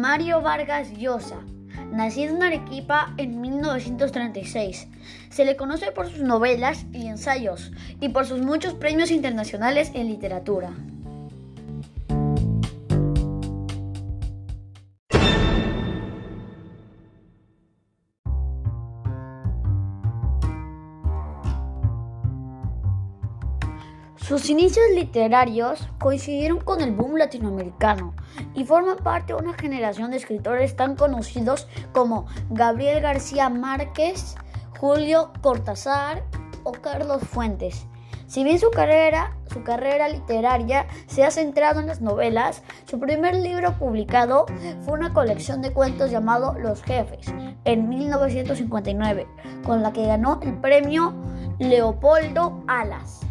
Mario Vargas Llosa, nacido en Arequipa en 1936. Se le conoce por sus novelas y ensayos y por sus muchos premios internacionales en literatura. Sus inicios literarios coincidieron con el boom latinoamericano y forman parte de una generación de escritores tan conocidos como Gabriel García Márquez, Julio Cortázar o Carlos Fuentes. Si bien su carrera, su carrera literaria se ha centrado en las novelas, su primer libro publicado fue una colección de cuentos llamado Los Jefes en 1959, con la que ganó el premio Leopoldo Alas.